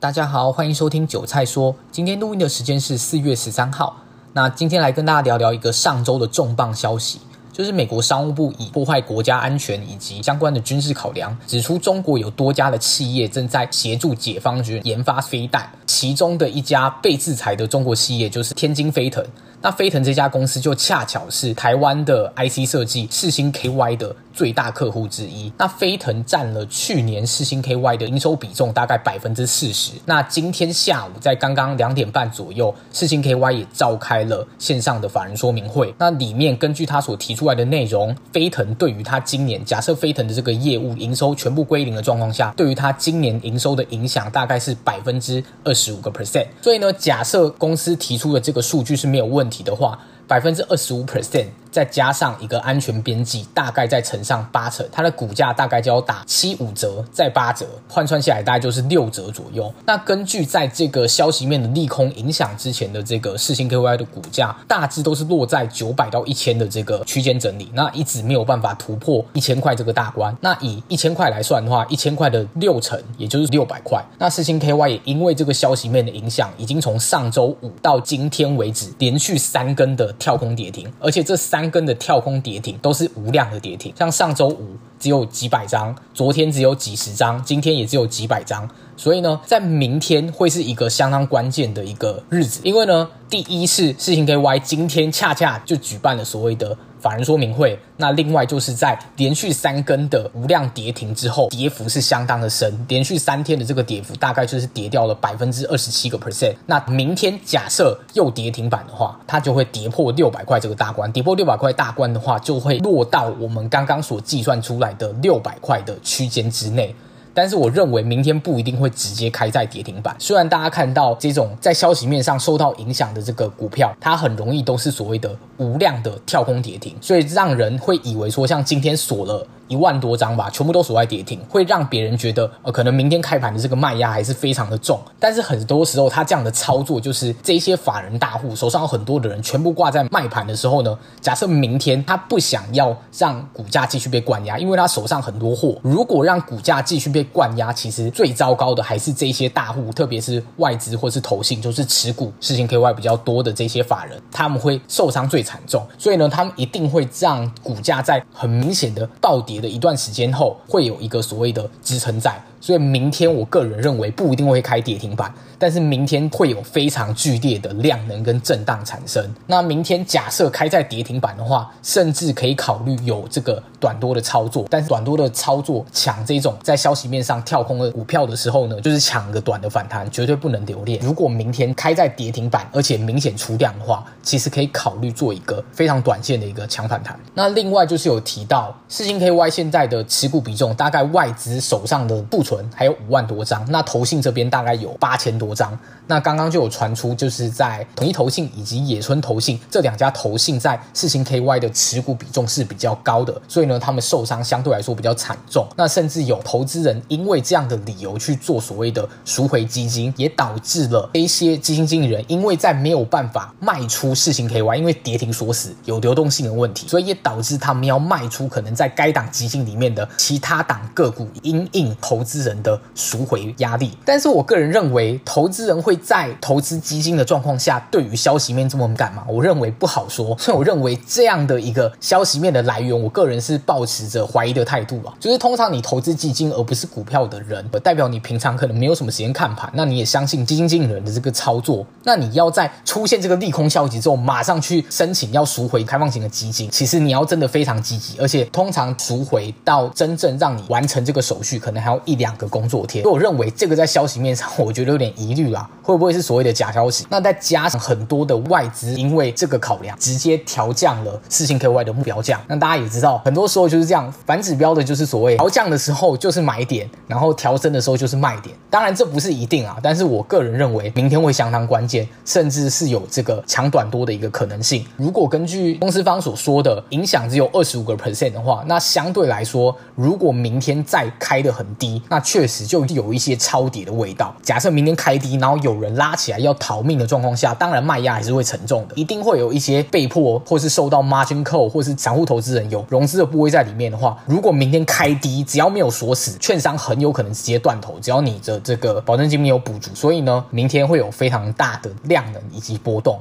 大家好，欢迎收听韭菜说。今天录音的时间是四月十三号。那今天来跟大家聊聊一个上周的重磅消息，就是美国商务部以破坏国家安全以及相关的军事考量，指出中国有多家的企业正在协助解放军研发飞弹，其中的一家被制裁的中国企业就是天津飞腾。那飞腾这家公司就恰巧是台湾的 IC 设计世星 KY 的最大客户之一。那飞腾占了去年四星 KY 的营收比重大概百分之四十。那今天下午在刚刚两点半左右，四星 KY 也召开了线上的法人说明会。那里面根据他所提出来的内容，飞腾对于他今年假设飞腾的这个业务营收全部归零的状况下，对于他今年营收的影响大概是百分之二十五个 percent。所以呢，假设公司提出的这个数据是没有问题的话，百分之二十五 percent。再加上一个安全边际，大概再乘上八成，它的股价大概就要打七五折，再八折，换算下来大概就是六折左右。那根据在这个消息面的利空影响之前的这个四星 KY 的股价，大致都是落在九百到一千的这个区间整理，那一直没有办法突破一千块这个大关。那以一千块来算的话，一千块的六成也就是六百块。那四星 KY 也因为这个消息面的影响，已经从上周五到今天为止，连续三根的跳空跌停，而且这三。三根的跳空跌停都是无量的跌停，像上周五只有几百张，昨天只有几十张，今天也只有几百张。所以呢，在明天会是一个相当关键的一个日子，因为呢，第一是世芯 KY 今天恰恰就举办了所谓的。法人说明会，那另外就是在连续三根的无量跌停之后，跌幅是相当的深，连续三天的这个跌幅大概就是跌掉了百分之二十七个 percent。那明天假设又跌停板的话，它就会跌破六百块这个大关，跌破六百块大关的话，就会落到我们刚刚所计算出来的六百块的区间之内。但是我认为明天不一定会直接开在跌停板。虽然大家看到这种在消息面上受到影响的这个股票，它很容易都是所谓的无量的跳空跌停，所以让人会以为说像今天锁了。一万多张吧，全部都锁在跌停，会让别人觉得，呃，可能明天开盘的这个卖压还是非常的重。但是很多时候，他这样的操作就是这些法人大户手上有很多的人，全部挂在卖盘的时候呢，假设明天他不想要让股价继续被灌压，因为他手上很多货，如果让股价继续被灌压，其实最糟糕的还是这些大户，特别是外资或是投信，就是持股世芯 KY 比较多的这些法人，他们会受伤最惨重。所以呢，他们一定会让股价在很明显的暴跌的一段时间后，会有一个所谓的支撑在。所以明天我个人认为不一定会开跌停板，但是明天会有非常剧烈的量能跟震荡产生。那明天假设开在跌停板的话，甚至可以考虑有这个短多的操作。但是短多的操作抢这种在消息面面上跳空的股票的时候呢，就是抢个短的反弹，绝对不能留恋。如果明天开在跌停板，而且明显出量的话，其实可以考虑做一个非常短线的一个抢反弹。那另外就是有提到四星 KY 现在的持股比重，大概外资手上的库存。还有五万多张，那投信这边大概有八千多张。那刚刚就有传出，就是在统一投信以及野村投信这两家投信在四星 KY 的持股比重是比较高的，所以呢，他们受伤相对来说比较惨重。那甚至有投资人因为这样的理由去做所谓的赎回基金，也导致了一些基金经理人因为在没有办法卖出世芯 KY，因为跌停锁死，有流动性的问题，所以也导致他们要卖出可能在该档基金里面的其他档个股，因应投资。人的赎回压力，但是我个人认为，投资人会在投资基金的状况下，对于消息面这么敏感吗？我认为不好说。所以我认为这样的一个消息面的来源，我个人是抱持着怀疑的态度啊。就是通常你投资基金而不是股票的人，代表你平常可能没有什么时间看盘，那你也相信基金经理人的这个操作。那你要在出现这个利空消息之后，马上去申请要赎回开放型的基金，其实你要真的非常积极，而且通常赎回到真正让你完成这个手续，可能还要一两。个工作天，所以我认为这个在消息面上，我觉得有点疑虑啦，会不会是所谓的假消息？那再加上很多的外资，因为这个考量，直接调降了四星 KY 的目标价。那大家也知道，很多时候就是这样，反指标的就是所谓调降的时候就是买点，然后调升的时候就是卖点。当然这不是一定啊，但是我个人认为明天会相当关键，甚至是有这个抢短多的一个可能性。如果根据公司方所说的，影响只有二十五个 percent 的话，那相对来说，如果明天再开的很低，那确实就有一些超跌的味道。假设明天开低，然后有人拉起来要逃命的状况下，当然卖压还是会沉重的，一定会有一些被迫或是受到 margin call 或是散户投资人有融资的部位在里面的话，如果明天开低，只要没有锁死，券商张很有可能直接断头，只要你的这个保证金没有补足。所以呢，明天会有非常大的量能以及波动。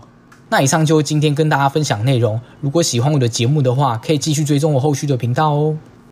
那以上就是今天跟大家分享内容。如果喜欢我的节目的话，可以继续追踪我后续的频道哦。